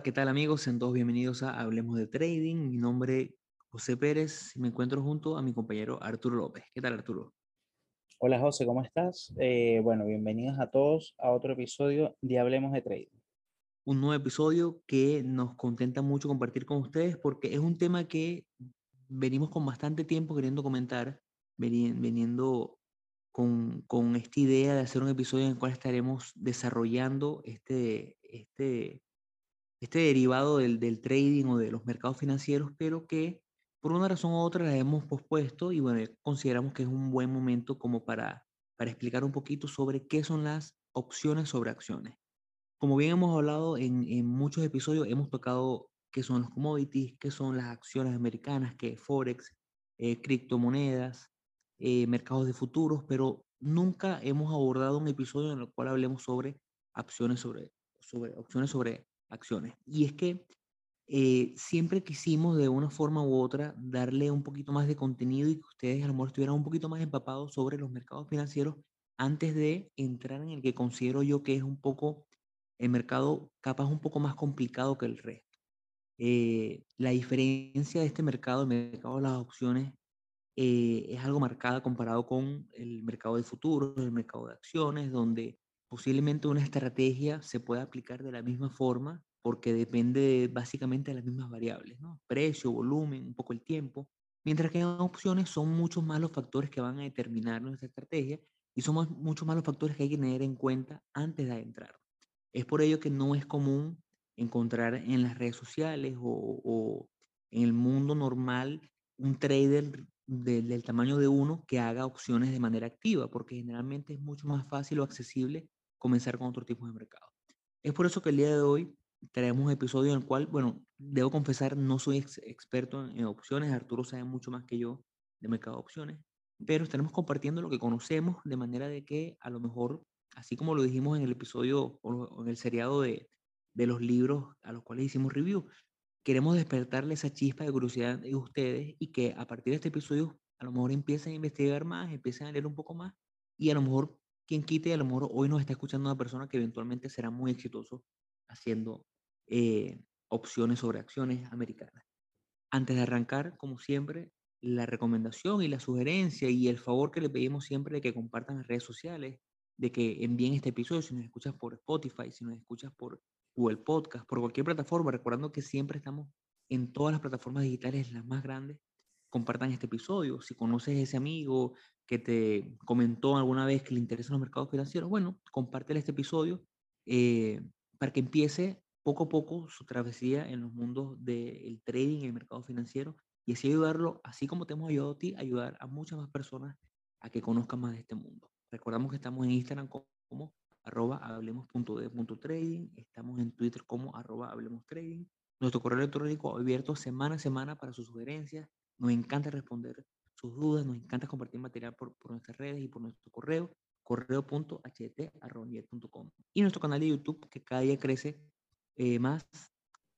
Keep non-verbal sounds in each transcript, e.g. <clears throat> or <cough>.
Hola, ¿qué tal amigos? Sean todos bienvenidos a Hablemos de Trading. Mi nombre es José Pérez y me encuentro junto a mi compañero Arturo López. ¿Qué tal Arturo? Hola José, ¿cómo estás? Eh, bueno, bienvenidos a todos a otro episodio de Hablemos de Trading. Un nuevo episodio que nos contenta mucho compartir con ustedes porque es un tema que venimos con bastante tiempo queriendo comentar, veniendo con, con esta idea de hacer un episodio en el cual estaremos desarrollando este, este este derivado del, del, trading o de los mercados financieros, pero que por una razón u otra la hemos pospuesto y bueno, consideramos que es un buen momento como para, para explicar un poquito sobre qué son las opciones sobre acciones. Como bien hemos hablado en, en muchos episodios, hemos tocado qué son los commodities, qué son las acciones americanas, qué es Forex, eh, criptomonedas, eh, mercados de futuros, pero nunca hemos abordado un episodio en el cual hablemos sobre acciones sobre, sobre opciones sobre acciones. Y es que eh, siempre quisimos de una forma u otra darle un poquito más de contenido y que ustedes a lo mejor estuvieran un poquito más empapados sobre los mercados financieros antes de entrar en el que considero yo que es un poco el mercado capaz un poco más complicado que el resto. Eh, la diferencia de este mercado, el mercado de las opciones, eh, es algo marcada comparado con el mercado de futuros, el mercado de acciones, donde posiblemente una estrategia se pueda aplicar de la misma forma porque depende básicamente de las mismas variables. Precio, volumen, un poco el tiempo. Mientras que en opciones son muchos más los factores que van a determinar nuestra estrategia y son muchos más los factores que hay que tener en cuenta antes de entrar. Es por ello que no es común encontrar en las redes sociales o en el mundo normal un trader del tamaño de uno que haga opciones de manera activa, porque generalmente es mucho más fácil o accesible comenzar con otro tipo de mercado. Es por eso que el día de hoy traemos un episodio en el cual, bueno, debo confesar, no soy experto en, opciones, Arturo sabe mucho más que yo de mercado de opciones, pero estaremos compartiendo lo que conocemos de manera de que a lo mejor, así como lo dijimos en el episodio o en el seriado de, de los libros a los cuales hicimos review, queremos despertarle esa chispa de curiosidad de ustedes y que a partir de este episodio a lo mejor empiecen a investigar más, empiecen a leer un poco más y a lo mejor quien quite, lo mejor hoy nos está escuchando una persona que eventualmente será muy exitoso haciendo eh, opciones sobre acciones americanas. Antes de arrancar, como siempre, la recomendación y la sugerencia y el favor que le pedimos siempre de que compartan las redes sociales, de que envíen este episodio si nos escuchas por Spotify, si nos escuchas por Google Podcast, por cualquier plataforma, recordando que siempre estamos en todas las plataformas digitales, las más grandes, compartan este episodio. Si conoces a ese amigo que te comentó alguna vez que le interesan los mercados financieros, bueno, compártele este episodio eh, para que empiece poco a poco su travesía en los mundos del trading y el mercado financiero y así ayudarlo, así como te hemos ayudado a ti, ayudar a muchas más personas a que conozcan más de este mundo. Recordamos que estamos en Instagram como, arroba hablemos.de.trading, estamos en Twitter como arroba hablemos trading. Nuestro correo electrónico abierto semana a semana para sus sugerencias. Nos encanta responder sus dudas, nos encanta compartir material por, por nuestras redes y por nuestro correo, correo.ht.com. Y nuestro canal de YouTube que cada día crece eh, más,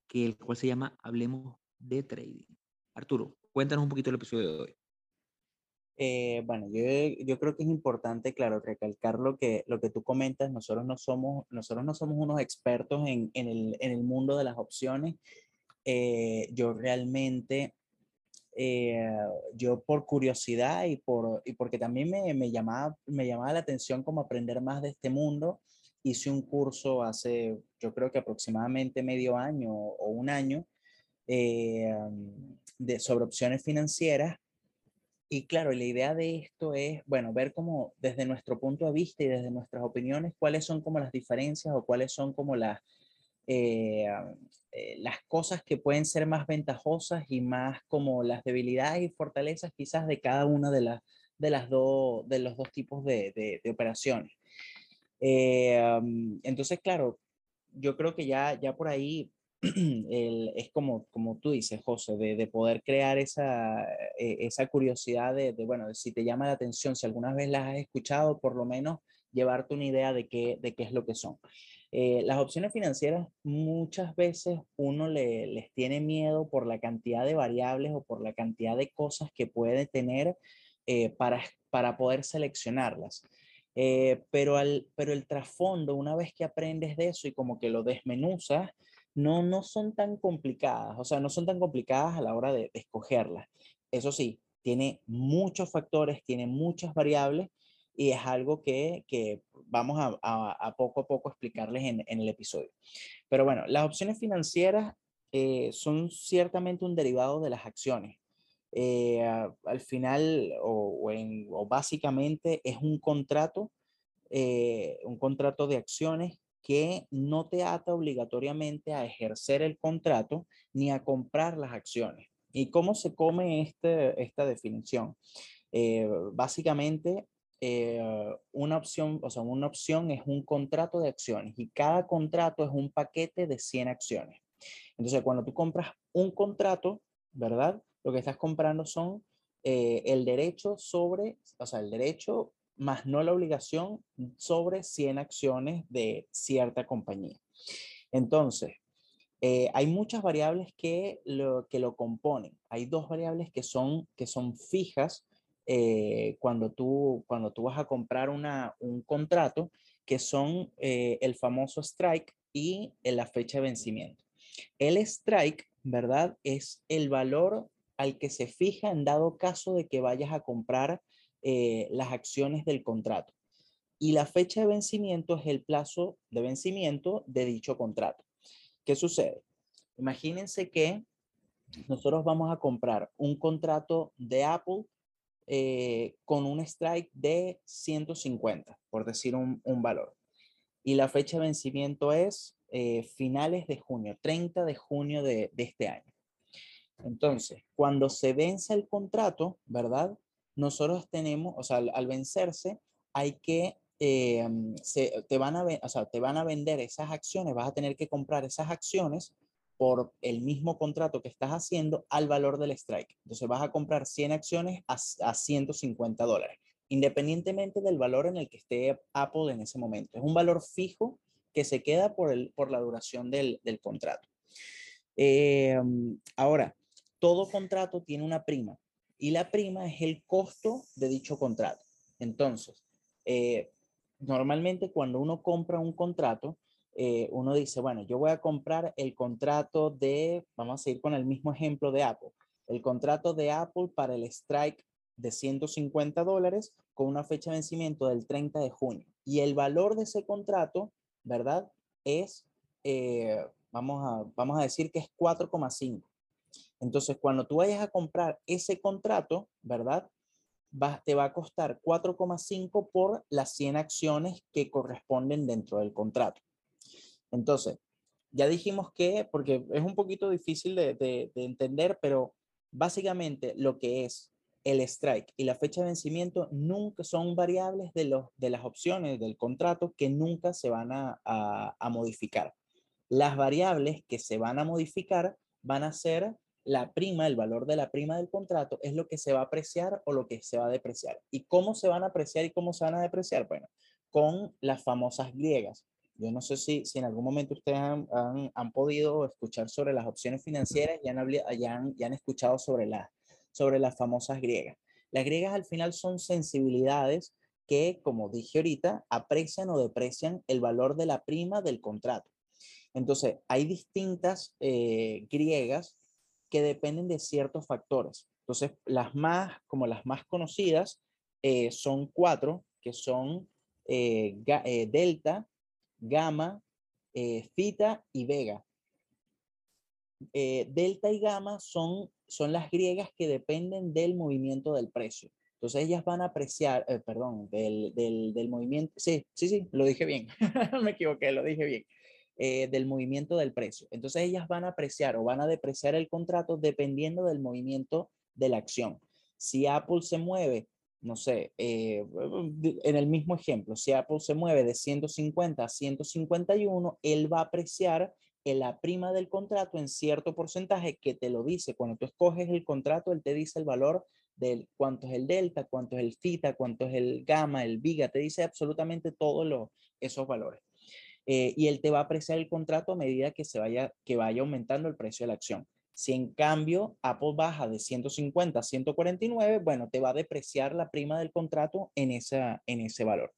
que el cual se llama Hablemos de Trading. Arturo, cuéntanos un poquito el episodio de hoy. Eh, bueno, yo, yo, creo que es importante, claro, recalcar lo que, lo que tú comentas. Nosotros no somos, nosotros no somos unos expertos en, en, el, en el mundo de las opciones. Eh, yo realmente eh, yo por curiosidad y, por, y porque también me, me, llamaba, me llamaba la atención como aprender más de este mundo, hice un curso hace, yo creo que aproximadamente medio año o un año, eh, de, sobre opciones financieras. Y claro, la idea de esto es, bueno, ver como desde nuestro punto de vista y desde nuestras opiniones, cuáles son como las diferencias o cuáles son como las, eh, eh, las cosas que pueden ser más ventajosas y más como las debilidades y fortalezas quizás de cada una de, las de, las dos de los dos tipos de, de, operaciones. Eh, entonces, claro, yo creo que ya, ya por ahí <clears throat> es como, como tú dices, José, de, de poder crear esa, esa curiosidad de, de, bueno, si te llama la atención, si alguna vez las has escuchado, por lo menos llevarte una idea de qué, de qué es lo que son. Eh, las opciones financieras muchas veces uno le, les tiene miedo por la cantidad de variables o por la cantidad de cosas que puede tener eh, para, para poder seleccionarlas. Eh, pero, al, pero el trasfondo, una vez que aprendes de eso y como que lo desmenuzas, no, no son tan complicadas, o sea, no son tan complicadas a la hora de, escogerlas. Eso sí, tiene muchos factores, tiene muchas variables y es algo que, vamos a, poco a poco explicarles en, el episodio. Pero bueno, las opciones financieras eh, son ciertamente un derivado de las acciones. Eh, al final o, o, básicamente es un contrato, eh, un contrato de acciones que no te ata obligatoriamente a ejercer el contrato ni a comprar las acciones. ¿Y cómo se come este, esta definición? Eh, básicamente, eh, una opción, o sea, una opción es un contrato de acciones y cada contrato es un paquete de 100 acciones. Entonces, cuando tú compras un contrato, ¿verdad? Lo que estás comprando son eh, el derecho sobre, o sea, el derecho más no la obligación sobre 100 acciones de cierta compañía. Entonces, eh, hay muchas variables que lo, que lo componen. Hay dos variables que son, que son fijas eh, cuando, tú, cuando tú vas a comprar una, un contrato, que son eh, el famoso strike y la fecha de vencimiento. El strike, ¿verdad? Es el valor al que se fija en dado caso de que vayas a comprar eh, las acciones del contrato. Y la fecha de vencimiento es el plazo de vencimiento de dicho contrato. ¿Qué sucede? Imagínense que nosotros vamos a comprar un contrato de Apple eh, con un strike de 150, por decir un, valor. Y la fecha de vencimiento es eh, finales de junio, 30 de junio de, de este año. Entonces, cuando se vence el contrato, ¿verdad? nosotros tenemos, o sea, al, vencerse, hay que, eh, se, te, van a, o sea, te van a vender esas acciones, vas a tener que comprar esas acciones por el mismo contrato que estás haciendo al valor del strike. Entonces vas a comprar 100 acciones a, a 150 dólares, independientemente del valor en el que esté Apple en ese momento. Es un valor fijo que se queda por, el, por la duración del, del contrato. Eh, ahora, todo contrato tiene una prima y la prima es el costo de dicho contrato. Entonces, eh, normalmente cuando uno compra un contrato, eh, uno dice, bueno, yo voy a comprar el contrato de, vamos a seguir con el mismo ejemplo de Apple, el contrato de Apple para el strike de 150 dólares con una fecha de vencimiento del 30 de junio. Y el valor de ese contrato, ¿verdad? Es, eh, vamos, a, vamos a decir que es 4,5. Entonces, cuando tú vayas a comprar ese contrato, ¿verdad? te va a costar 4,5 por las 100 acciones que corresponden dentro del contrato. Entonces, ya dijimos que, porque es un poquito difícil de, entender, pero básicamente lo que es el strike y la fecha de vencimiento nunca son variables de, los, de las opciones del contrato que nunca se van a modificar. Las variables que se van a modificar van a ser la prima, el valor de la prima del contrato es lo que se va a apreciar o lo que se va a depreciar. ¿Y cómo se van a apreciar y cómo se van a depreciar? Bueno, con las famosas griegas. Yo no sé si, en algún momento ustedes han, han, podido escuchar sobre las opciones financieras y han, han, han escuchado sobre, la, sobre las famosas griegas. Las griegas al final son sensibilidades que, como dije ahorita, aprecian o deprecian el valor de la prima del contrato. Entonces, hay distintas eh, griegas que dependen de ciertos factores. Entonces, las más, como las más conocidas, eh, son cuatro, que son eh, eh, delta, gamma, theta y vega. delta y gamma son, son las griegas que dependen del movimiento del precio. Entonces ellas van a apreciar, perdón, del, del, del, movimiento, sí, sí, sí, lo dije bien, <laughs> me equivoqué, lo dije bien. Eh, del movimiento del precio. Entonces ellas van a apreciar o van a depreciar el contrato dependiendo del movimiento de la acción. Si Apple se mueve, no sé, eh, en el mismo ejemplo, si Apple se mueve de 150 a 151, él va a apreciar la prima del contrato en cierto porcentaje que te lo dice. Cuando tú escoges el contrato, él te dice el valor del cuánto es el delta, cuánto es el theta, cuánto es el gamma, el viga, te dice absolutamente todos esos valores. Eh, y él te va a apreciar el contrato a medida que, se vaya, que vaya aumentando el precio de la acción. Si en cambio Apple baja de 150 a 149, bueno, te va a depreciar la prima del contrato en, esa, en ese valor.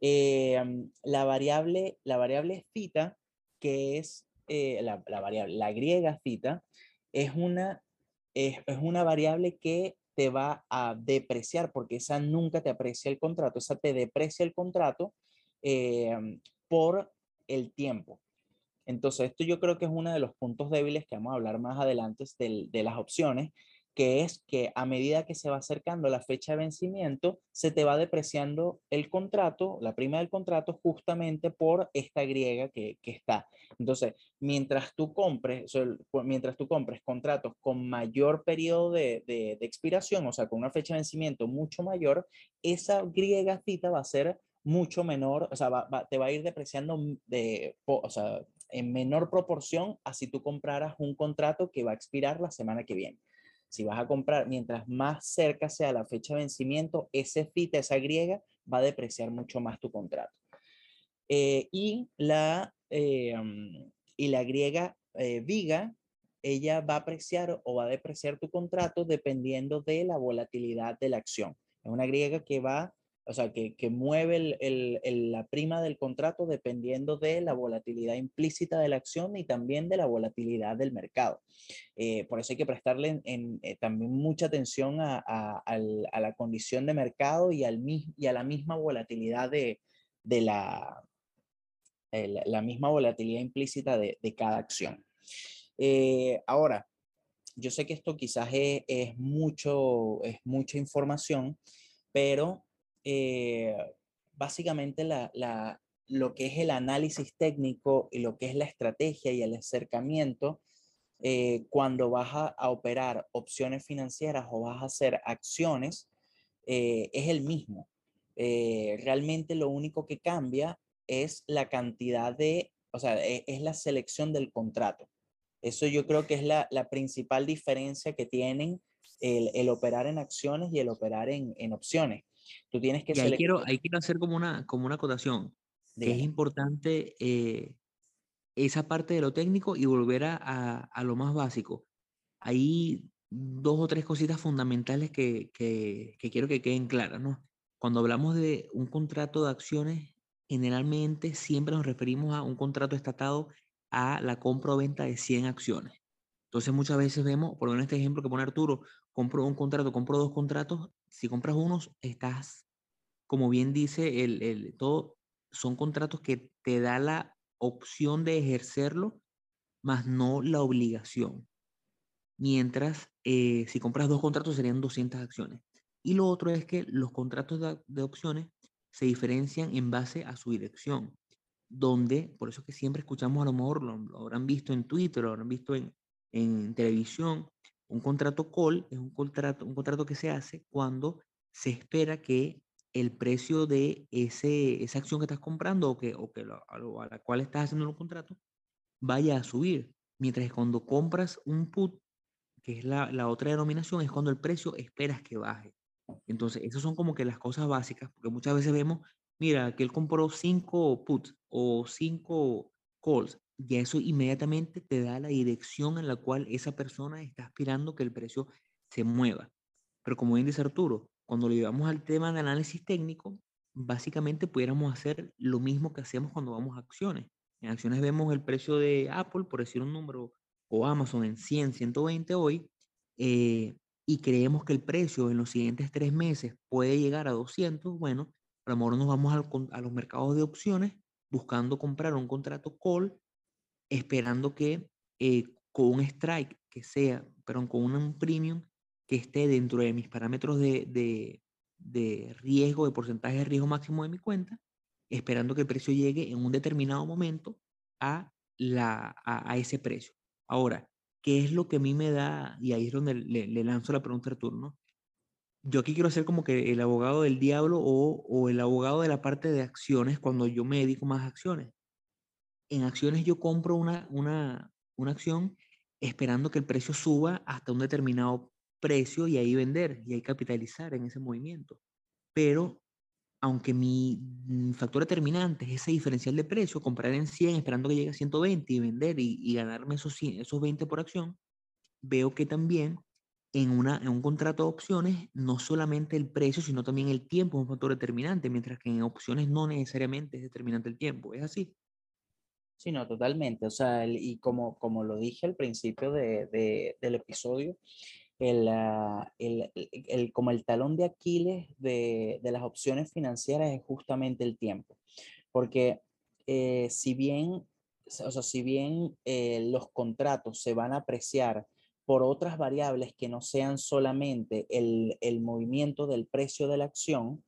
Eh, la variable, la variable theta, que es eh, la, variable, la griega cita, es una, es, es una variable que te va a depreciar, porque esa nunca te aprecia el contrato, esa te deprecia el contrato eh, por el tiempo. Entonces, esto yo creo que es uno de los puntos débiles que vamos a hablar más adelante de, de las opciones, que es que a medida que se va acercando la fecha de vencimiento, se te va depreciando el contrato, la prima del contrato, justamente por esta griega que, que está. Entonces, mientras tú compres, mientras tú compres contratos con mayor periodo de, de, de, expiración, o sea, con una fecha de vencimiento mucho mayor, esa griega cita va a ser mucho menor, o sea, va, va, te va a ir depreciando de, o sea, en menor proporción a si tú compraras un contrato que va a expirar la semana que viene. Si vas a comprar, mientras más cerca sea la fecha de vencimiento, ese FITA, esa griega, va a depreciar mucho más tu contrato. Eh, y, la, eh, y la griega eh, viga, ella va a apreciar o va a depreciar tu contrato dependiendo de la volatilidad de la acción. Es una griega que va o sea, que, que mueve el, el, el, la prima del contrato dependiendo de la volatilidad implícita de la acción y también de la volatilidad del mercado. Eh, por eso hay que prestarle en, en, eh, también mucha atención a, a, a, la condición de mercado y, al, y a la misma volatilidad de, de la, el, la misma volatilidad implícita de, de cada acción. Eh, ahora, yo sé que esto quizás es, es, mucho, es mucha información, pero eh, básicamente la, lo que es el análisis técnico y lo que es la estrategia y el acercamiento eh, cuando vas a, operar opciones financieras o vas a hacer acciones eh, es el mismo. Eh, realmente lo único que cambia es la cantidad de, o sea, es, es la selección del contrato. Eso yo creo que es la, la principal diferencia que tienen el, el, operar en acciones y el operar en, en opciones. Tú tienes que... Y ahí, quiero, ahí quiero hacer como una, como una acotación, que es importante eh, esa parte de lo técnico y volver a, a, a, lo más básico. Hay dos o tres cositas fundamentales que, que, que quiero que queden claras, ¿no? Cuando hablamos de un contrato de acciones, generalmente siempre nos referimos a un contrato estatado a la compra o venta de 100 acciones. Entonces muchas veces vemos, por ejemplo, este ejemplo que pone Arturo, compro un contrato, compro dos contratos, si compras unos, estás, como bien dice, el, el, todo, son contratos que te da la opción de ejercerlo, más no la obligación. Mientras, eh, si compras dos contratos, serían 200 acciones. Y lo otro es que los contratos de, de opciones se diferencian en base a su dirección, donde, por eso que siempre escuchamos, a lo mejor lo, lo habrán visto en Twitter, lo habrán visto en, en televisión, un contrato call es un contrato, un contrato que se hace cuando se espera que el precio de ese, esa acción que estás comprando o que, o que lo, a, la cual estás haciendo un contrato vaya a subir. Mientras que cuando compras un put, que es la, la otra denominación, es cuando el precio esperas que baje. Entonces, esas son como que las cosas básicas, porque muchas veces vemos, mira, que él compró cinco puts o cinco calls ya eso inmediatamente te da la dirección en la cual esa persona está aspirando que el precio se mueva. Pero como bien dice Arturo, cuando lo llevamos al tema de análisis técnico, básicamente pudiéramos hacer lo mismo que hacemos cuando vamos a acciones. En acciones vemos el precio de Apple, por decir un número, o Amazon en 100, 120 hoy, eh, y creemos que el precio en los siguientes tres meses puede llegar a 200, bueno, a lo mejor nos vamos al, a los mercados de opciones buscando comprar un contrato call esperando que eh, con un strike que sea, pero con un premium que esté dentro de mis parámetros de, de, de, riesgo, de porcentaje de riesgo máximo de mi cuenta, esperando que el precio llegue en un determinado momento a, la, a, a ese precio. Ahora, ¿qué es lo que a mí me da? Y ahí es donde le, le lanzo la pregunta al turno. Yo aquí quiero ser como que el abogado del diablo o, o el abogado de la parte de acciones cuando yo me dedico más a acciones en acciones yo compro una, una, una acción esperando que el precio suba hasta un determinado precio y ahí vender y ahí capitalizar en ese movimiento. Pero aunque mi, factor determinante es ese diferencial de precio, comprar en 100 esperando que llegue a 120 y vender y, y ganarme esos, 100, esos 20 por acción, veo que también en, una, en un contrato de opciones no solamente el precio, sino también el tiempo es un factor determinante, mientras que en opciones no necesariamente es determinante el tiempo. ¿Es así? Sí, totalmente. O sea, y como, como lo dije al principio de, de, del episodio, el, ah, el, el, como el talón de Aquiles de, de, las opciones financieras es justamente el tiempo. Porque eh, si bien, o sea, si bien eh, los contratos se van a apreciar por otras variables que no sean solamente el, el movimiento del precio de la acción,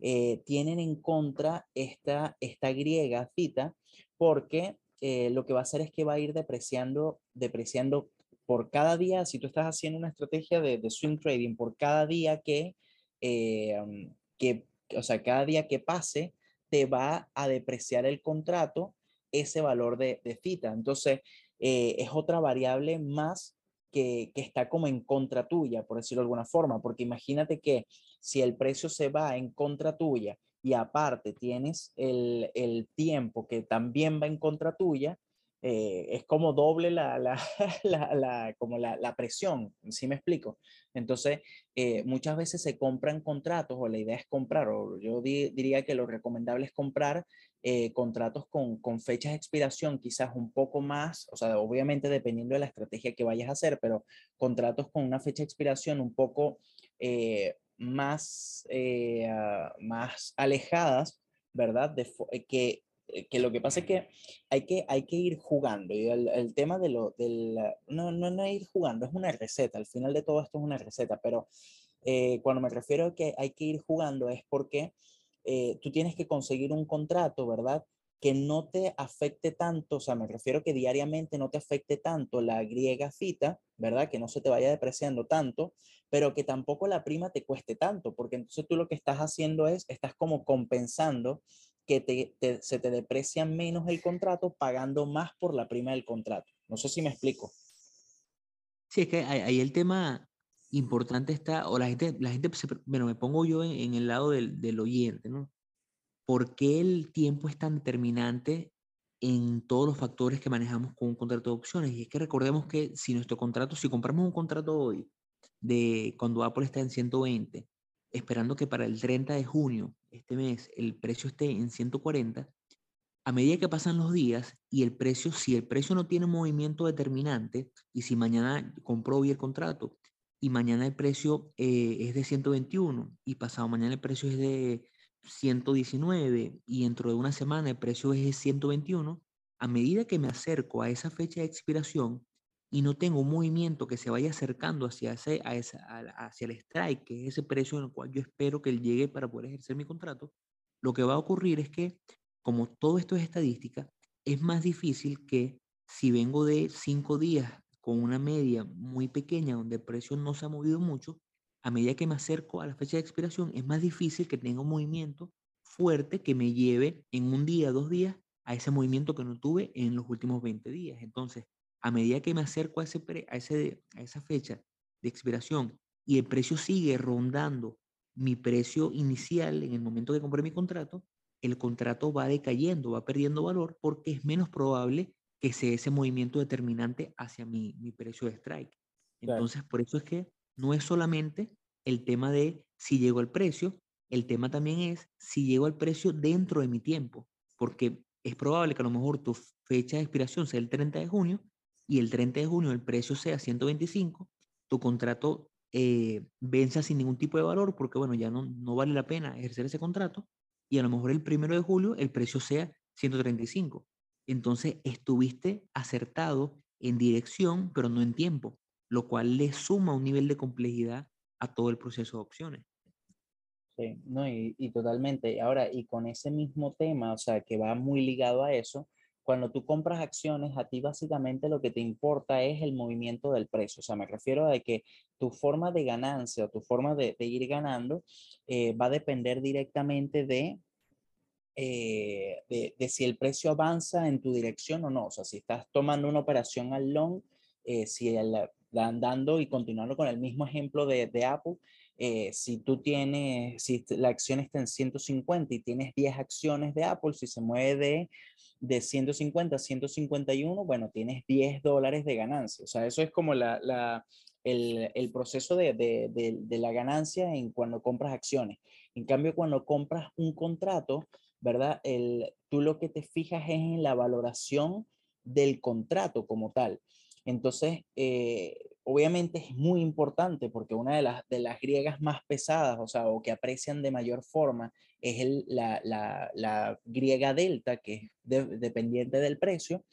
eh, tienen en contra esta, esta griega fita porque eh, lo que va a hacer es que va a ir depreciando, depreciando por cada día, si tú estás haciendo una estrategia de, swing trading, por cada día que, eh, um, que, o sea, cada día que pase, te va a depreciar el contrato ese valor de, de fita. Entonces, es otra variable más que, que, está como en contra tuya, por decirlo de alguna forma, porque imagínate que si el precio se va en contra tuya y aparte tienes el, el tiempo que también va en contra tuya, eh, es como doble la, la, <laughs> la, como la, presión, ¿sí me explico? Entonces, eh, muchas veces se compran contratos o la idea es comprar, o yo diría que lo recomendable es comprar eh, contratos con, con, fechas de expiración quizás un poco más, o sea, obviamente dependiendo de la estrategia que vayas a hacer, pero contratos con una fecha de expiración un poco más, ah, más alejadas, ¿verdad? De, que eh, que lo que pasa es que hay que, hay que ir jugando. Y el, el tema de lo, del, no, no, no ir jugando, es una receta. Al final de todo esto es una receta, pero eh, cuando me refiero a que hay que ir jugando es porque eh, tú tienes que conseguir un contrato, ¿verdad? Que no te afecte tanto, o sea, me refiero que diariamente no te afecte tanto la griega fita, ¿verdad? Que no se te vaya depreciando tanto, pero que tampoco la prima te cueste tanto, porque entonces tú lo que estás haciendo es, estás como compensando que se te deprecia menos el contrato pagando más por la prima del contrato. No sé si me explico. Sí, es que ahí el tema importante está, o la gente, la gente bueno, me pongo yo en, el lado del, del, oyente, ¿no? ¿Por qué el tiempo es tan determinante en todos los factores que manejamos con un contrato de opciones? Y es que recordemos que si nuestro contrato, si compramos un contrato hoy, de cuando Apple está en 120, esperando que para el 30 de junio, este mes, el precio esté en 140, a medida que pasan los días y el precio, si el precio no tiene movimiento determinante, y si mañana compró hoy el contrato y mañana el precio eh, es de 121 y pasado mañana el precio es de 119 y dentro de una semana el precio es de 121, a medida que me acerco a esa fecha de expiración, y no tengo un movimiento que se vaya acercando hacia, ese, hacia el strike, que es ese precio en el cual yo espero que él llegue para poder ejercer mi contrato, lo que va a ocurrir es que, como todo esto es estadística, es más difícil que si vengo de cinco días con una media muy pequeña donde el precio no se ha movido mucho, a medida que me acerco a la fecha de expiración, es más difícil que tenga un movimiento fuerte que me lleve en un día, dos días, a ese movimiento que no tuve en los últimos 20 días. Entonces, a medida que me acerco a, ese a, ese, a esa fecha de expiración y el precio sigue rondando mi precio inicial en el momento que compré mi contrato, el contrato va decayendo, va perdiendo valor porque es menos probable que sea ese movimiento determinante hacia mi, mi precio de strike. Entonces, por eso es que no es solamente el tema de si llego al precio, el tema también es si llego al precio dentro de mi tiempo, porque es probable que a lo mejor tu fecha de expiración sea el 30 de junio, y el 30 de junio el precio sea 125, tu contrato eh, venza sin ningún tipo de valor porque, bueno, ya no, no vale la pena ejercer ese contrato y a lo mejor el primero de julio el precio sea 135. Entonces estuviste acertado en dirección, pero no en tiempo, lo cual le suma un nivel de complejidad a todo el proceso de opciones. Sí, no, y, totalmente. Ahora, y con ese mismo tema, o sea, que va muy ligado a eso, cuando tú compras acciones, a ti básicamente lo que te importa es el movimiento del precio. O sea, me refiero a que tu forma de ganancia o tu forma de, ir ganando eh, va a depender directamente de, eh, de, de, si el precio avanza en tu dirección o no. O sea, si estás tomando una operación al long, eh, si el, dando y continuando con el mismo ejemplo de, de Apple, si tú tienes, si la acción está en 150 y tienes 10 acciones de Apple, si se mueve de de 150 a 151, bueno, tienes 10 dólares de ganancia. O sea, eso es como la, la, el, el, proceso de, de, de, la ganancia en cuando compras acciones. En cambio, cuando compras un contrato, ¿verdad? El, tú lo que te fijas es en la valoración del contrato como tal. Entonces, eh, obviamente es muy importante porque una de las, de las griegas más pesadas, o sea, o que aprecian de mayor forma, es el, la, la, la, griega delta, que es dependiente del precio,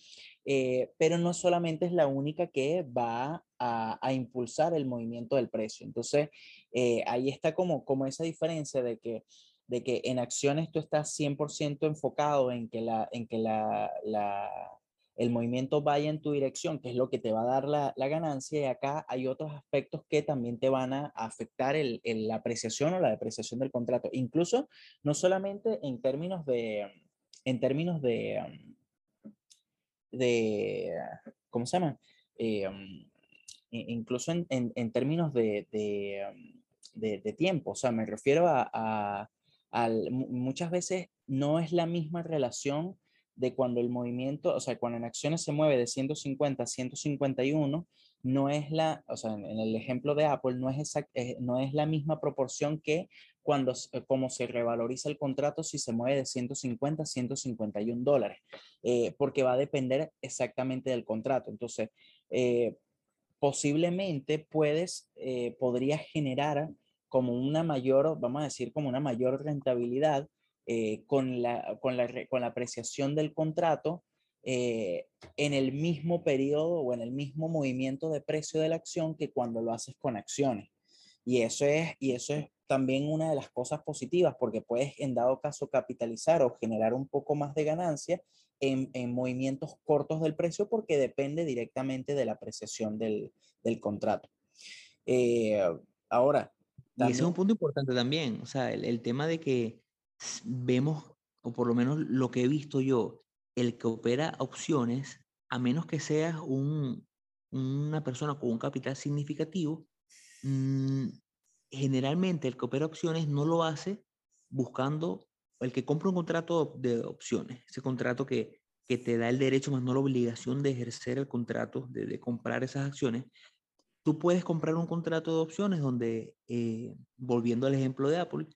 eh, pero no solamente es la única que va a, a impulsar el movimiento del precio. Entonces, eh, ahí está como, como esa diferencia de que de que en acciones tú estás 100% enfocado en que, la, en que la, la, el movimiento vaya en tu dirección, que es lo que te va a dar la, la ganancia, y acá hay otros aspectos que también te van a afectar el, el, la apreciación o la depreciación del contrato, incluso no solamente en términos de, en términos de, de ¿cómo se llama? Eh, incluso en, en, en términos de, de, de, tiempo, o sea, me refiero a, a al, muchas veces no es la misma relación de cuando el movimiento, o sea, cuando en acciones se mueve de 150 a 151, no es la, o sea, en, el ejemplo de Apple, no es, exact, eh, no es la misma proporción que cuando, eh, como se revaloriza el contrato si se mueve de 150 a 151 dólares, eh, porque va a depender exactamente del contrato. Entonces, posiblemente puedes, podrías generar como una mayor, vamos a decir, como una mayor rentabilidad eh, con, la, con, la, con, la, apreciación del contrato eh, en el mismo periodo o en el mismo movimiento de precio de la acción que cuando lo haces con acciones. Y eso es, y eso es también una de las cosas positivas porque puedes en dado caso capitalizar o generar un poco más de ganancia en, en movimientos cortos del precio porque depende directamente de la apreciación del, del contrato. Eh, ahora, y ese es un punto importante también, o sea, el, el, tema de que vemos, o por lo menos lo que he visto yo, el que opera opciones, a menos que seas un, una persona con un capital significativo, mmm, generalmente el que opera opciones no lo hace buscando, el que compra un contrato de opciones, ese contrato que, que te da el derecho más no la obligación de ejercer el contrato, de, de comprar esas acciones, tú puedes comprar un contrato de opciones donde, eh, volviendo al ejemplo de Apple,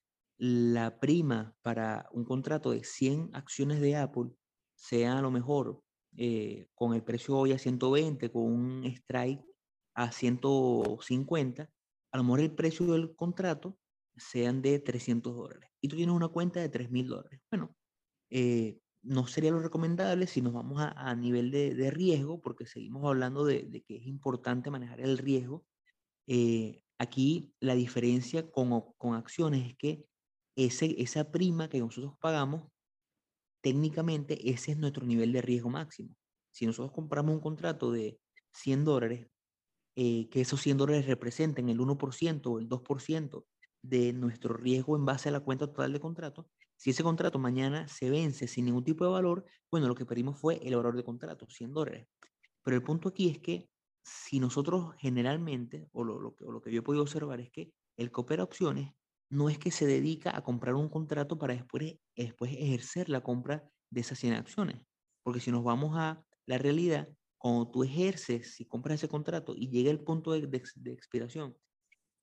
la prima para un contrato de 100 acciones de Apple sea a lo mejor eh, con el precio hoy a 120, con un strike a 150, a lo mejor el precio del contrato sean de 300 dólares y tú tienes una cuenta de 3 mil dólares. Bueno, eh, no sería lo recomendable si nos vamos a, nivel de, de, riesgo, porque seguimos hablando de, de, que es importante manejar el riesgo. Eh, aquí la diferencia con, con acciones es que ese, esa prima que nosotros pagamos, técnicamente ese es nuestro nivel de riesgo máximo. Si nosotros compramos un contrato de 100 dólares, eh, que esos 100 dólares representen el 1% o el 2% de nuestro riesgo en base a la cuenta total de contrato, si ese contrato mañana se vence sin ningún tipo de valor, bueno, lo que pedimos fue el valor de contrato, 100 dólares. Pero el punto aquí es que si nosotros generalmente, o lo, lo, o lo que yo he podido observar es que el que opera opciones no es que se dedica a comprar un contrato para después, después ejercer la compra de esas 100 acciones. Porque si nos vamos a la realidad, cuando tú ejerces y compras ese contrato y llega el punto de, de, expiración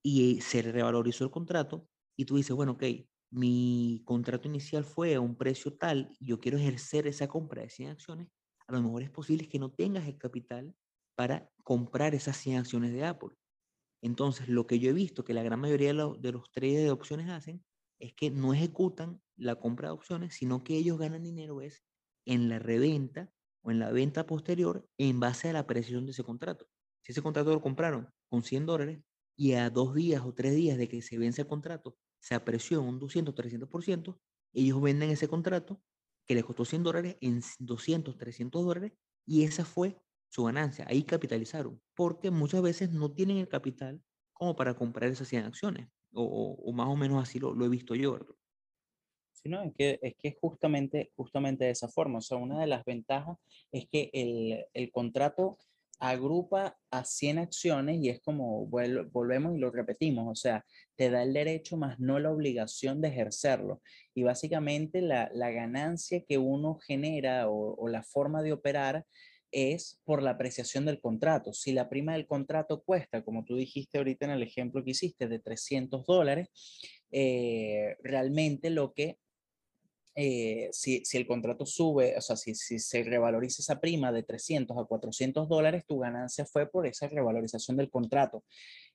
y se revalorizó el contrato y tú dices, bueno, ok, mi contrato inicial fue a un precio tal yo quiero ejercer esa compra de 100 acciones, a lo mejor es posible que no tengas el capital para comprar esas 100 acciones de Apple. Entonces, lo que yo he visto que la gran mayoría de los, de los traders de opciones hacen es que no ejecutan la compra de opciones, sino que ellos ganan dinero es en la reventa o en la venta posterior en base a la apreciación de ese contrato. Si ese contrato lo compraron con 100 dólares y a dos días o tres días de que se vence el contrato se apreció un 200, 300%, ellos venden ese contrato que les costó 100 dólares en 200, 300 dólares y esa fue su ganancia. Ahí capitalizaron, porque muchas veces no tienen el capital como para comprar esas 100 acciones, o, o, o más o menos así lo, lo he visto yo. Sí, no, es que es que justamente, justamente de esa forma. O sea, una de las ventajas es que el, el contrato agrupa a 100 acciones y es como volvemos y lo repetimos, o sea, te da el derecho más no la obligación de ejercerlo. Y básicamente la, la ganancia que uno genera o, o, la forma de operar es por la apreciación del contrato. Si la prima del contrato cuesta, como tú dijiste ahorita en el ejemplo que hiciste, de 300 dólares, eh, realmente lo que eh, si, si, el contrato sube, o sea, si, si, se revaloriza esa prima de 300 a 400 dólares, tu ganancia fue por esa revalorización del contrato.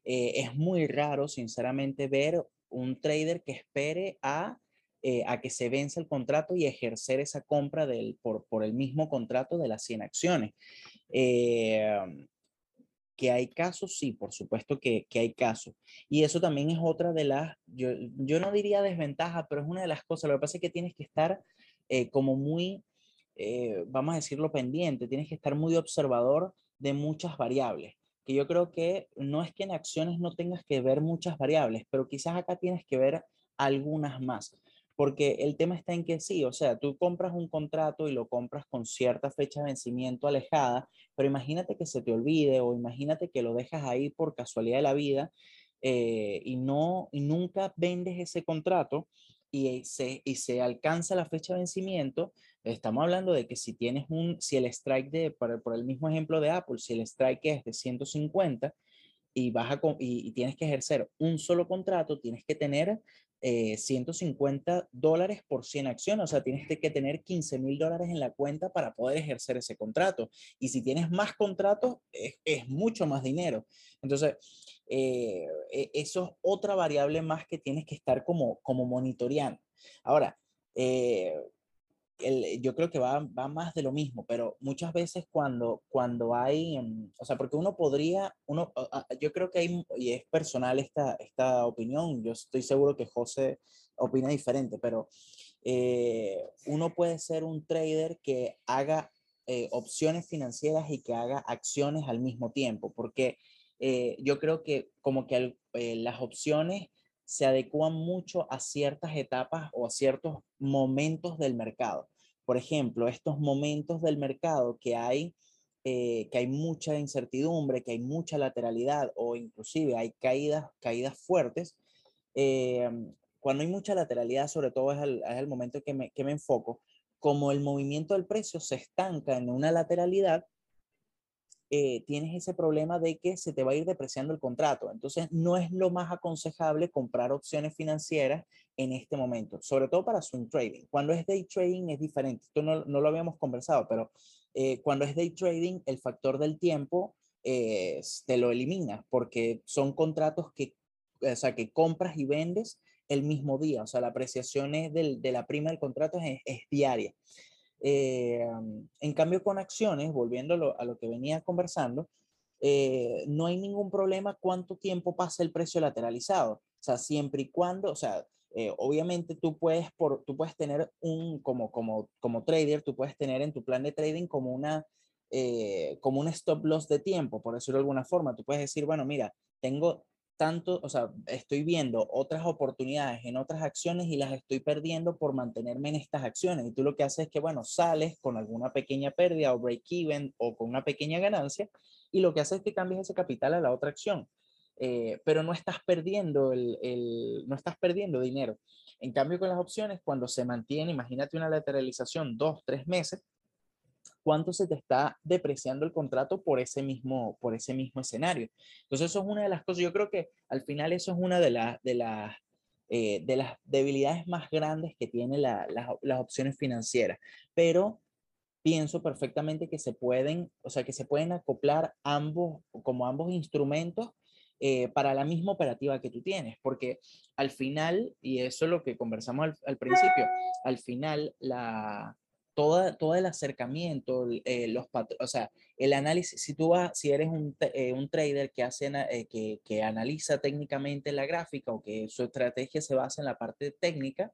Eh, es muy raro, sinceramente, ver un trader que espere a, eh, a que se vence el contrato y ejercer esa compra del, por, por el mismo contrato de las 100 acciones. que hay casos, sí, por supuesto que, que, hay casos. Y eso también es otra de las, yo, yo no diría desventaja, pero es una de las cosas. Lo que pasa es que tienes que estar eh, como muy, vamos a decirlo, pendiente, tienes que estar muy observador de muchas variables que yo creo que no es que en acciones no tengas que ver muchas variables, pero quizás acá tienes que ver algunas más. Porque el tema está en que sí, o sea, tú compras un contrato y lo compras con cierta fecha de vencimiento alejada, pero imagínate que se te olvide o imagínate que lo dejas ahí por casualidad de la vida eh, y, no, y nunca vendes ese contrato y se, y se alcanza la fecha de vencimiento, estamos hablando de que si tienes un, si el strike de, por, por el mismo ejemplo de Apple, si el strike es de 150 y, vas a, y tienes que ejercer un solo contrato, tienes que tener 150 eh, dólares por 100 acciones, o sea, tienes que tener 15 mil dólares en la cuenta para poder ejercer ese contrato. Y si tienes más contratos, es, mucho más dinero. Entonces, eh, e, eso es otra variable más que tienes que estar como, como monitoreando. Ahora, eh, el, yo creo que va, va, más de lo mismo, pero muchas veces cuando, cuando hay, mm, o sea, porque uno podría, uno, yo creo que hay, y es personal esta, esta opinión, yo estoy seguro que José opina diferente, pero eh, uno puede ser un trader que haga opciones financieras y que haga acciones al mismo tiempo, porque eh, yo creo que como que eh, las opciones se adecuan mucho a ciertas etapas o a ciertos momentos del mercado. Por ejemplo, estos momentos del mercado que hay, eh, que hay mucha incertidumbre, que hay mucha lateralidad o inclusive hay caídas, caídas fuertes. cuando hay mucha lateralidad, sobre todo es el, es el momento que me, que me enfoco, como el movimiento del precio se estanca en una lateralidad, eh, tienes ese problema de que se te va a ir depreciando el contrato. Entonces, no es lo más aconsejable comprar opciones financieras en este momento, sobre todo para swing trading. Cuando es day trading es diferente. Esto no, no lo habíamos conversado, pero eh, cuando es day trading, el factor del tiempo eh, te lo elimina porque son contratos que, o sea, que compras y vendes el mismo día. O sea, la apreciación es del, de la prima del contrato es, es diaria. Eh, en cambio, con acciones, volviendo a lo, que venía conversando, eh, no hay ningún problema cuánto tiempo pasa el precio lateralizado. O sea, siempre y cuando, o sea, eh, obviamente tú puedes, por, tú puedes tener un, como, como, como trader, tú puedes tener en tu plan de trading como una, como un stop loss de tiempo, por decirlo de alguna forma. Tú puedes decir, bueno, mira, tengo tanto, o sea, estoy viendo otras oportunidades en otras acciones y las estoy perdiendo por mantenerme en estas acciones. Y tú lo que haces es que, bueno, sales con alguna pequeña pérdida o break even o con una pequeña ganancia y lo que haces es que cambias ese capital a la otra acción. Eh, pero no estás perdiendo el, el, no estás perdiendo dinero. En cambio, con las opciones, cuando se mantiene, imagínate una lateralización dos, tres meses, cuánto se te está depreciando el contrato por ese mismo, por ese mismo escenario. Entonces, eso es una de las cosas, yo creo que al final eso es una de, las de, las eh, de las debilidades más grandes que tienen la, las opciones financieras. Pero pienso perfectamente que se pueden, o sea, que se pueden acoplar ambos, como ambos instrumentos eh, para la misma operativa que tú tienes, porque al final, y eso es lo que conversamos al, al principio, al final la, todo el acercamiento, eh, los o sea, el análisis, si tú vas, si eres un, eh, un trader que, hace, eh, que, que, analiza técnicamente la gráfica o que su estrategia se basa en la parte técnica,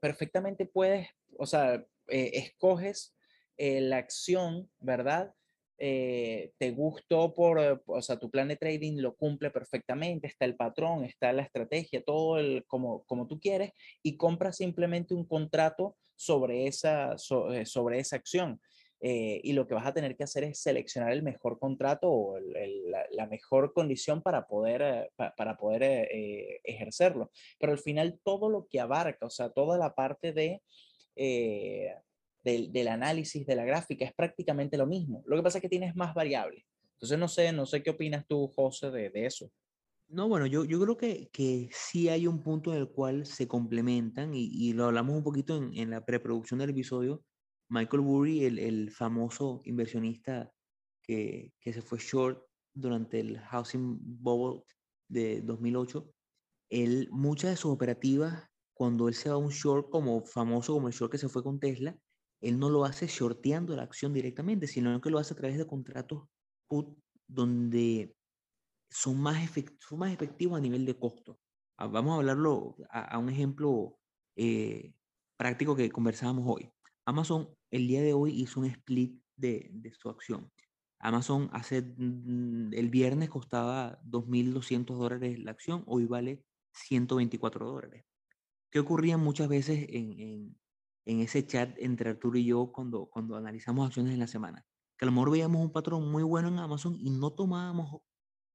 perfectamente puedes, o sea, escoges la acción, ¿verdad? Te gustó por, o sea, tu plan de trading lo cumple perfectamente, está el patrón, está la estrategia, todo el, como, como tú quieres, y compras simplemente un contrato sobre esa, eh, sobre esa acción. Eh, y lo que vas a tener que hacer es seleccionar el mejor contrato o la, mejor condición para poder, eh, para poder ejercerlo. Pero al final todo lo que abarca, o sea, toda la parte de, del, del, análisis de la gráfica es prácticamente lo mismo. Lo que pasa es que tienes más variables. Entonces no sé, no sé qué opinas tú, José, de, de eso. No, bueno, yo, yo creo que, que sí hay un punto en el cual se complementan y, y lo hablamos un poquito en, en, la preproducción del episodio. Michael Burry, el, el famoso inversionista que, que, se fue short durante el housing bubble de 2008, él, muchas de sus operativas, cuando él se va a un short como famoso como el short que se fue con Tesla, él no lo hace shorteando la acción directamente, sino que lo hace a través de contratos put donde son más, son más efectivos a nivel de costo. Ah, vamos a hablarlo a, un ejemplo eh, práctico que conversábamos hoy. Amazon el día de hoy hizo un split de, de su acción. Amazon hace mm, el viernes costaba 2.200 dólares la acción, hoy vale 124 dólares. ¿Qué ocurría muchas veces en, en, en, ese chat entre Arturo y yo cuando, cuando analizamos acciones en la semana? Que a lo mejor veíamos un patrón muy bueno en Amazon y no tomábamos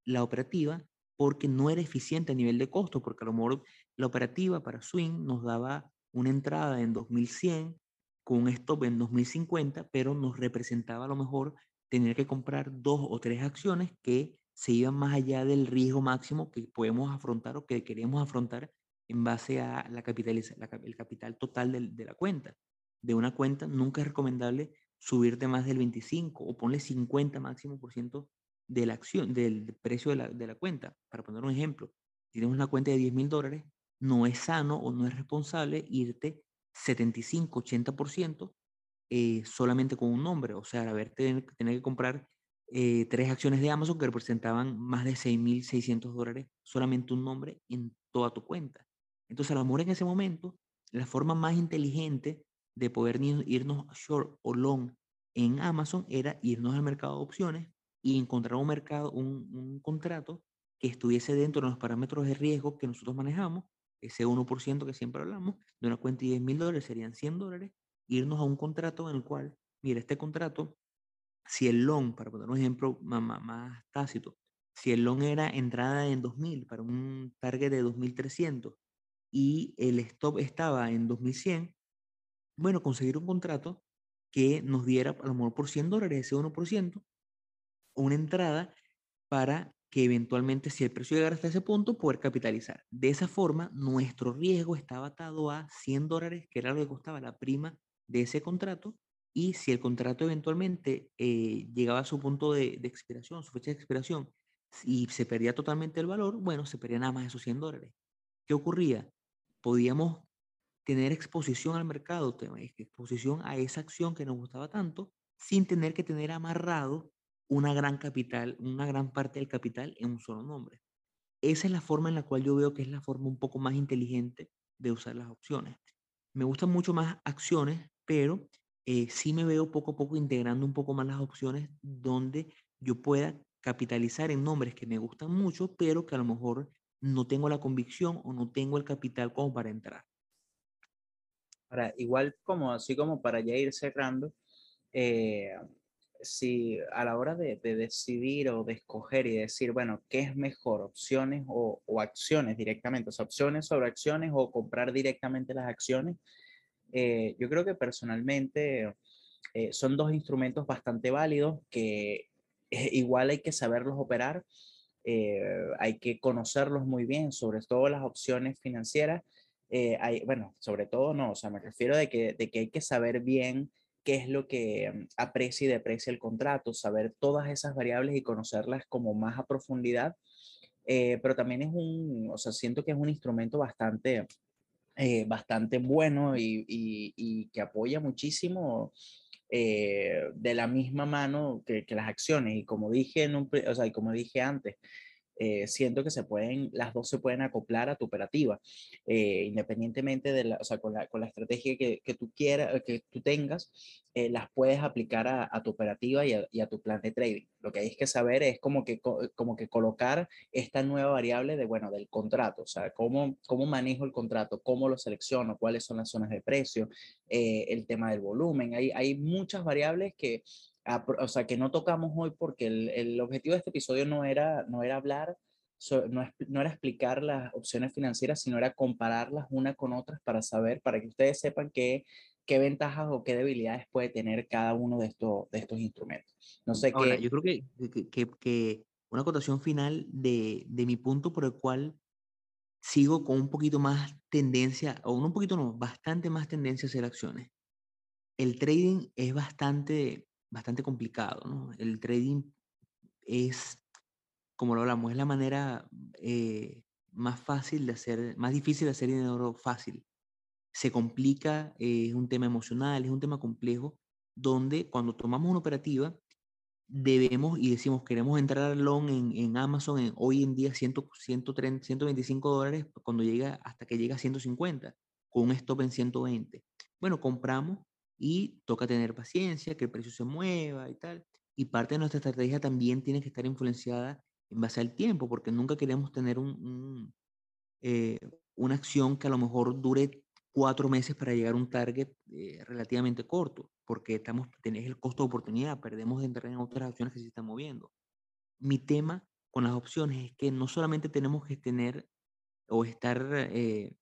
la operativa porque no era eficiente a nivel de costo, porque a lo mejor la operativa para Swing nos daba una entrada en 2100 con un stop en 2050, pero nos representaba a lo mejor tener que comprar dos o tres acciones que se iban más allá del riesgo máximo que podemos afrontar o que queremos afrontar en base a la el capital total de, la cuenta. De una cuenta nunca es recomendable subirte más del 25 o ponle 50 máximo por ciento de la acción, del precio de la, de la cuenta. Para poner un ejemplo, si tienes una cuenta de 10 mil dólares, no es sano o no es responsable irte 75, 80% eh, solamente con un nombre. O sea, haber tener, tener que comprar eh, tres acciones de Amazon que representaban más de 6.600 dólares, solamente un nombre en toda tu cuenta. Entonces, a lo mejor en ese momento, la forma más inteligente de poder irnos short o long en Amazon era irnos al mercado de opciones y encontrar un mercado, un, un contrato que estuviese dentro de los parámetros de riesgo que nosotros manejamos, ese 1% que siempre hablamos, de una cuenta de 10 mil dólares serían 100 dólares, irnos a un contrato en el cual, mira, este contrato, si el long, para poner un ejemplo más, más, más tácito, si el long era entrada en 2000 para un target de 2300 y el stop estaba en 2100, bueno, conseguir un contrato que nos diera a lo mejor por 100 dólares ese 1%, una entrada para que eventualmente, si el precio llegara hasta ese punto, poder capitalizar. De esa forma, nuestro riesgo estaba atado a 100 dólares, que era lo que costaba la prima de ese contrato, y si el contrato eventualmente eh, llegaba a su punto de, de, expiración, su fecha de expiración, y se perdía totalmente el valor, bueno, se perdía nada más esos 100 dólares. ¿Qué ocurría? Podíamos tener exposición al mercado, exposición a esa acción que nos gustaba tanto, sin tener que tener amarrado una gran capital, una gran parte del capital en un solo nombre. Esa es la forma en la cual yo veo que es la forma un poco más inteligente de usar las opciones. Me gustan mucho más acciones, pero eh, sí me veo poco a poco integrando un poco más las opciones donde yo pueda capitalizar en nombres que me gustan mucho, pero que a lo mejor no tengo la convicción o no tengo el capital como para entrar. Ahora, igual como así como para ya ir cerrando, eh, si a la hora de, decidir o de escoger y decir, bueno, ¿qué es mejor? ¿Opciones o, acciones directamente? O sea, opciones sobre acciones o comprar directamente las acciones. Eh, yo creo que personalmente eh, son dos instrumentos bastante válidos que igual hay que saberlos operar, hay que conocerlos muy bien, sobre todo las opciones financieras. hay, bueno, sobre todo no, o sea, me refiero de que, de que hay que saber bien qué es lo que mm, aprecia y deprecia el contrato, saber todas esas variables y conocerlas como más a profundidad. Eh, pero también es un, o sea, siento que es un instrumento bastante, eh, bastante bueno y, y, que apoya muchísimo eh, de la misma mano que, que, las acciones. Y como dije, en un, o sea, y como dije antes, eh, siento que se pueden, las dos se pueden acoplar a tu operativa, eh, independientemente de la, o sea, con la, con la estrategia que, que, tú quieras, que tú tengas, eh, las puedes aplicar a, tu operativa y a, y a, tu plan de trading. Lo que hay que saber es como que, como que colocar esta nueva variable de, bueno, del contrato, o sea, cómo, cómo manejo el contrato, cómo lo selecciono, cuáles son las zonas de precio, el tema del volumen. Hay, hay muchas variables que o sea, que no tocamos hoy porque el, el, objetivo de este episodio no era, no era hablar, no, no, era explicar las opciones financieras, sino era compararlas una con otras para saber, para que ustedes sepan qué, qué ventajas o qué debilidades puede tener cada uno de estos, de estos instrumentos. No sé Ahora, qué... Yo creo que, que, que, una acotación final de, de mi punto por el cual sigo con un poquito más tendencia, o un poquito no, bastante más tendencia a hacer acciones. El trading es bastante, bastante complicado, ¿no? El trading es, como lo hablamos, es la manera eh, más fácil de hacer, más difícil de hacer dinero fácil. Se complica, es un tema emocional, es un tema complejo, donde cuando tomamos una operativa, debemos y decimos queremos entrar al long en, en Amazon en, hoy en día 100, 130, 125 dólares cuando llega hasta que llega a 150 con un stop en 120. Bueno, compramos y toca tener paciencia, que el precio se mueva y tal. Y parte de nuestra estrategia también tiene que estar influenciada en base al tiempo, porque nunca queremos tener un, eh, una acción que a lo mejor dure cuatro meses para llegar a un target eh, relativamente corto, porque estamos, tenés el costo de oportunidad, perdemos de entrar en otras acciones que se están moviendo. Mi tema con las opciones es que no solamente tenemos que tener o estar, eh,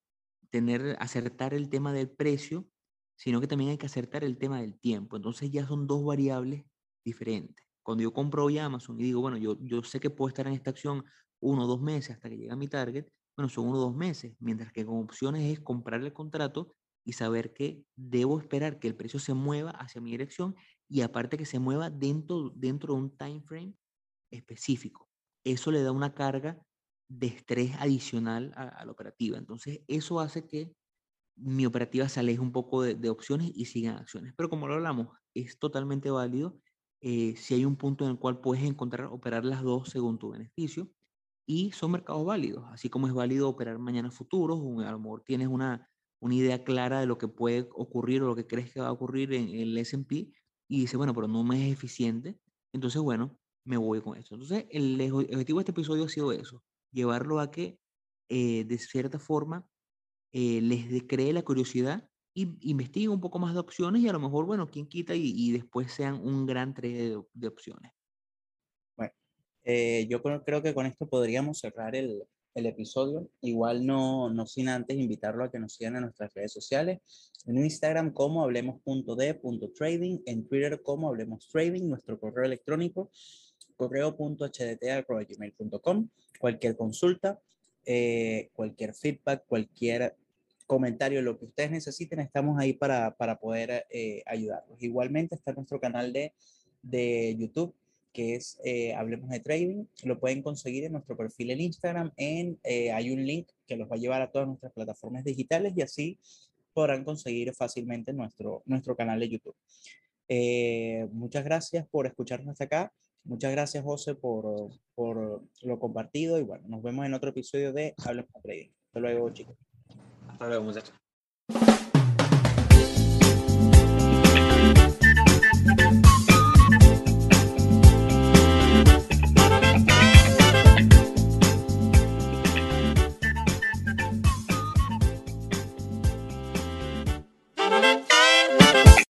tener, acertar el tema del precio, sino que también hay que acertar el tema del tiempo. Entonces ya son dos variables diferentes. Cuando yo compro hoy Amazon y digo, bueno, yo, yo sé que puedo estar en esta acción uno o dos meses hasta que llegue a mi target, bueno, son uno o dos meses, mientras que con opciones es comprar el contrato y saber que debo esperar que el precio se mueva hacia mi dirección y aparte que se mueva dentro, dentro de un time frame específico. Eso le da una carga de estrés adicional a, la operativa. Entonces, eso hace que mi operativa se aleje un poco de, opciones y siga acciones. Pero como lo hablamos, es totalmente válido eh, si hay un punto en el cual puedes encontrar, operar las dos según tu beneficio y son mercados válidos, así como es válido operar mañana futuros, o a lo mejor tienes una, una idea clara de lo que puede ocurrir o lo que crees que va a ocurrir en el S&P y dices, bueno, pero no me es eficiente, entonces, bueno, me voy con eso. Entonces, el objetivo de este episodio ha sido eso, llevarlo a que, eh, de cierta forma, eh, les cree la curiosidad y investigue un poco más de opciones y a lo mejor, bueno, quien quita y, después sean un gran trade de opciones. Eh, yo creo, que con esto podríamos cerrar el, el episodio. Igual no, no sin antes invitarlo a que nos sigan en nuestras redes sociales. En Instagram como hablemos.d.trading, en Twitter como hablemos trading, nuestro correo electrónico correo.hdt.gmail.com. Cualquier consulta, eh, cualquier feedback, cualquier comentario, lo que ustedes necesiten, estamos ahí para, para poder eh, ayudarlos. Igualmente está nuestro canal de, de YouTube que es eh, Hablemos de Trading. Lo pueden conseguir en nuestro perfil en Instagram. En, eh, hay un link que los va a llevar a todas nuestras plataformas digitales y así podrán conseguir fácilmente nuestro, nuestro canal de YouTube. Muchas gracias por escucharnos hasta acá. Muchas gracias, José, por, por lo compartido. Y bueno, nos vemos en otro episodio de Hablemos de Trading. Hasta luego, chicos. Hasta luego, muchachos.